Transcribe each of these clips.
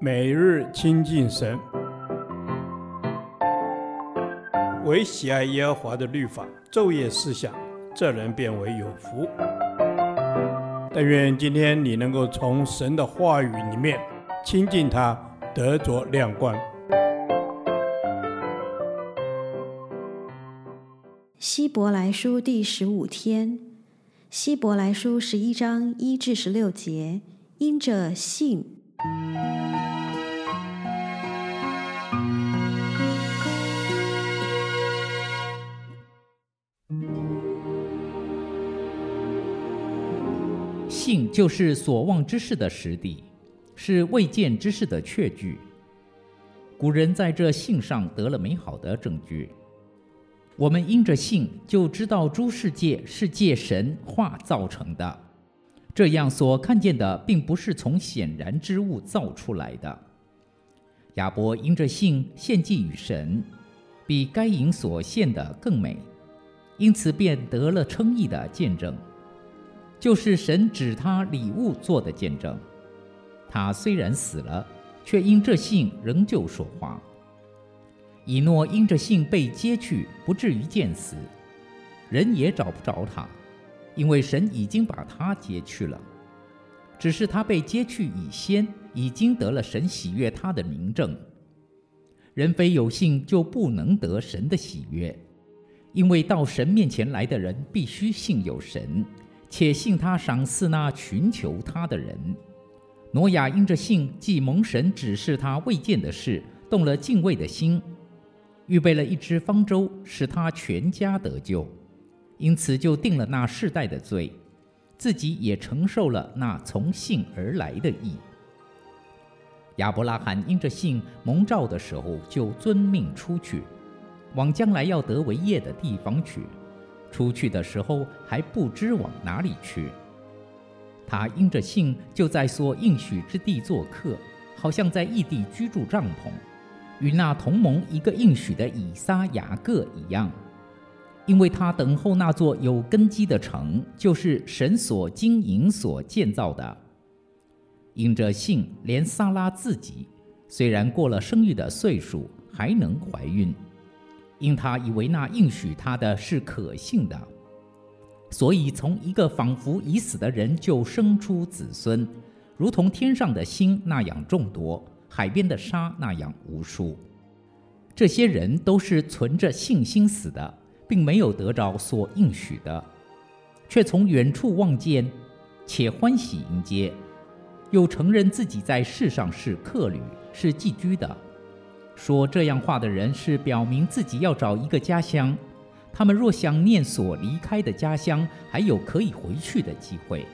每日亲近神，唯喜爱耶和华的律法，昼夜思想，这人便为有福。但愿今天你能够从神的话语里面亲近他，得着亮光。希伯来书第十五天，希伯来书十一章一至十六节，因着信。信就是所望之事的实地，是未见之事的确据。古人在这信上得了美好的证据。我们因着信，就知道诸世界是借神话造成的，这样所看见的，并不是从显然之物造出来的。亚伯因着信献祭与神，比该隐所献的更美，因此便得了称义的见证，就是神指他礼物做的见证。他虽然死了，却因这信仍旧说话。以诺因着信被接去，不至于见死，人也找不着他，因为神已经把他接去了。只是他被接去以先，已经得了神喜悦他的明证。人非有信，就不能得神的喜悦，因为到神面前来的人，必须信有神，且信他赏赐那寻求他的人。挪亚因着信，既蒙神指示他未见的事，动了敬畏的心。预备了一只方舟，使他全家得救，因此就定了那世代的罪，自己也承受了那从信而来的义。亚伯拉罕因着信蒙召的时候，就遵命出去，往将来要得为业的地方去。出去的时候还不知往哪里去。他因着信就在所应许之地做客，好像在异地居住帐篷。与那同盟一个应许的以撒、雅各一样，因为他等候那座有根基的城，就是神所经营、所建造的。因着信，连撒拉自己虽然过了生育的岁数，还能怀孕，因他以为那应许他的是可信的，所以从一个仿佛已死的人就生出子孙，如同天上的星那样众多。海边的沙那样无数，这些人都是存着信心死的，并没有得着所应许的，却从远处望见，且欢喜迎接，又承认自己在世上是客旅，是寄居的。说这样话的人是表明自己要找一个家乡。他们若想念所离开的家乡，还有可以回去的机会，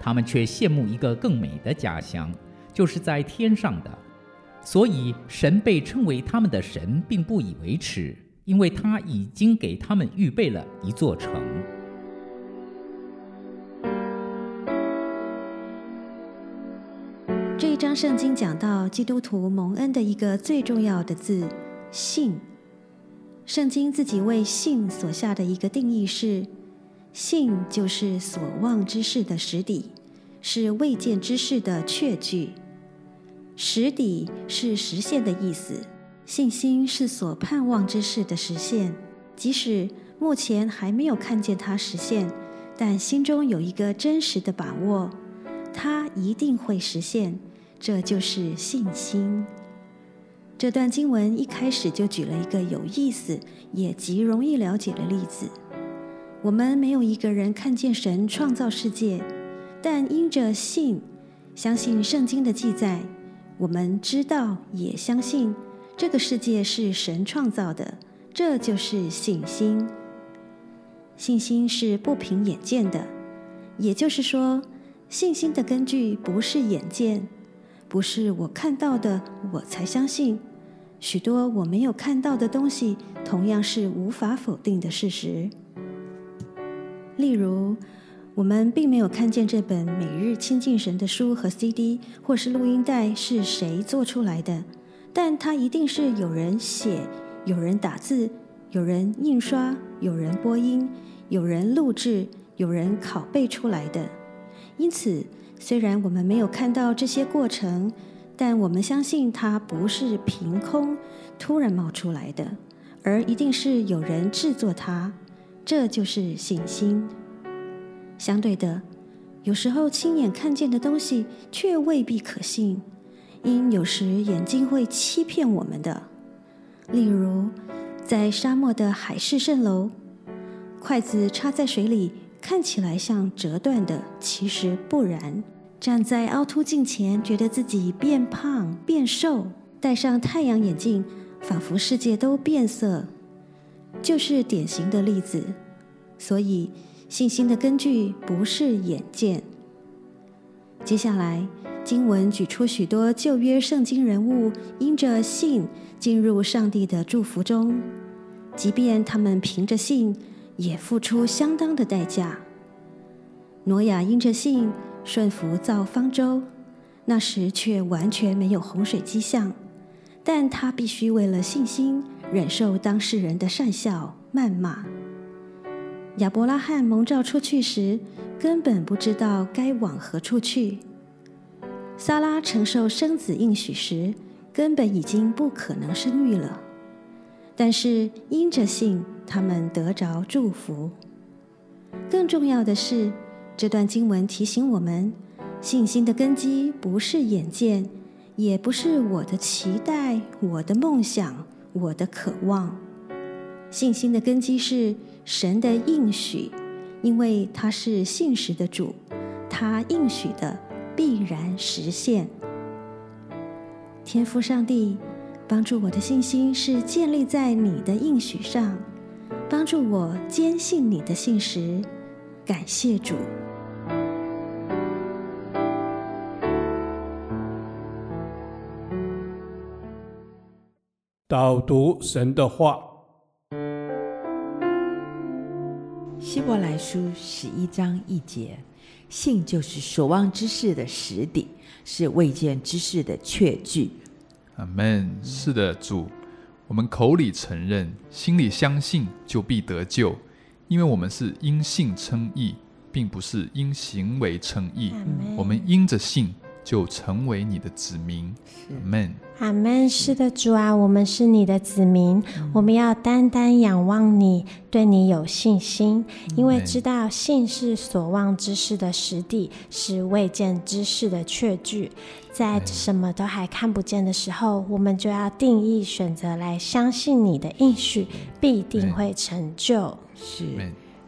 他们却羡慕一个更美的家乡，就是在天上的。所以，神被称为他们的神，并不以为耻，因为他已经给他们预备了一座城。章圣经讲到基督徒蒙恩的一个最重要的字“信”。圣经自己为“信”所下的一个定义是：“信就是所望之事的实底，是未见之事的确据。”实底是实现的意思，信心是所盼望之事的实现，即使目前还没有看见它实现，但心中有一个真实的把握，它一定会实现，这就是信心。这段经文一开始就举了一个有意思也极容易了解的例子：我们没有一个人看见神创造世界，但因着信，相信圣经的记载。我们知道，也相信这个世界是神创造的，这就是信心。信心是不凭眼见的，也就是说，信心的根据不是眼见，不是我看到的我才相信。许多我没有看到的东西，同样是无法否定的事实。例如，我们并没有看见这本每日亲近神的书和 CD 或是录音带是谁做出来的，但它一定是有人写、有人打字、有人印刷、有人播音、有人录制、有人拷贝出来的。因此，虽然我们没有看到这些过程，但我们相信它不是凭空突然冒出来的，而一定是有人制作它。这就是信心。相对的，有时候亲眼看见的东西却未必可信，因有时眼睛会欺骗我们的。例如，在沙漠的海市蜃楼，筷子插在水里，看起来像折断的，其实不然。站在凹凸镜前，觉得自己变胖变瘦；戴上太阳眼镜，仿佛世界都变色。就是典型的例子，所以信心的根据不是眼见。接下来，经文举出许多旧约圣经人物，因着信进入上帝的祝福中，即便他们凭着信，也付出相当的代价。挪亚因着信顺服造方舟，那时却完全没有洪水迹象，但他必须为了信心。忍受当事人的讪笑、谩骂。亚伯拉罕蒙召出去时，根本不知道该往何处去。撒拉承受生子应许时，根本已经不可能生育了。但是因着信，他们得着祝福。更重要的是，这段经文提醒我们，信心的根基不是眼见，也不是我的期待、我的梦想。我的渴望，信心的根基是神的应许，因为他是信实的主，他应许的必然实现。天父上帝，帮助我的信心是建立在你的应许上，帮助我坚信你的信实。感谢主。导读神的话，希伯来书十一章一节，信就是所望之事的实底，是未见之事的确据。阿门。是的，主，我们口里承认，心里相信，就必得救，因为我们是因信称义，并不是因行为称义。我们因着信。就成为你的子民，阿门。阿门。是的，主啊，我们是你的子民，嗯、我们要单单仰望你，对你有信心，因为知道信是所望之事的实地，是未见之事的确据。在什么都还看不见的时候，我们就要定义选择来相信你的应许必定会成就。是，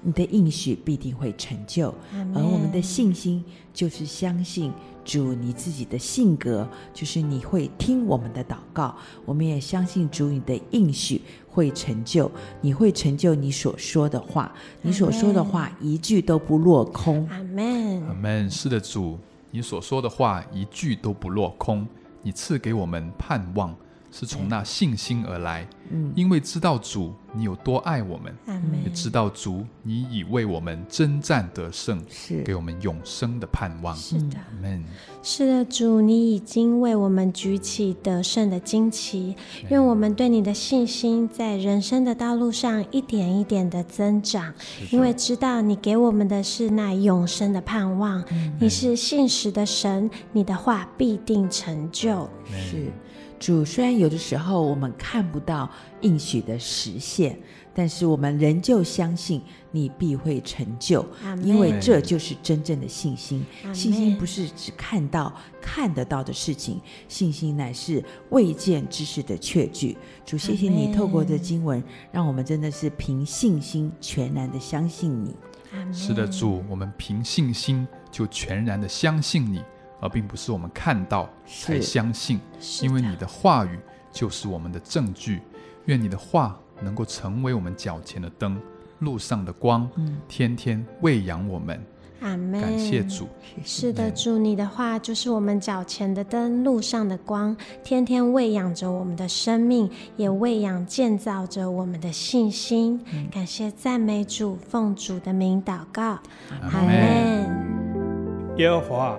你的应许必定会成就，而我们的信心就是相信。主，你自己的性格就是你会听我们的祷告，我们也相信主你的应许会成就，你会成就你所说的话，你所说的话一句都不落空。阿门。阿门。是的，主，你所说的话一句都不落空，你赐给我们盼望。是从那信心而来，嗯，因为知道主你有多爱我们，嗯，也知道主你已为我们征战得胜，是。给我们永生的盼望。是的。是的，主你已经为我们举起得胜的旌旗，愿我们对你的信心在人生的道路上一点一点的增长，因为知道你给我们的是那永生的盼望，你是信实的神，你的话必定成就。是。主，虽然有的时候我们看不到应许的实现，但是我们仍旧相信你必会成就，因为这就是真正的信心。信心不是只看到看得到的事情，信心乃是未见之事的确据。主，谢谢你透过这经文，让我们真的是凭信心全然的相信你。是的，主，我们凭信心就全然的相信你。而并不是我们看到才相信，因为你的话语就是我们的证据。愿你的话能够成为我们脚前的灯，路上的光，嗯、天天喂养我们。阿门。感谢主。是的，主，你的话就是我们脚前的灯，路上的光，天天喂养着我们的生命，也喂养建造着我们的信心。嗯、感谢赞美主，奉主的名祷告。阿门。耶和华。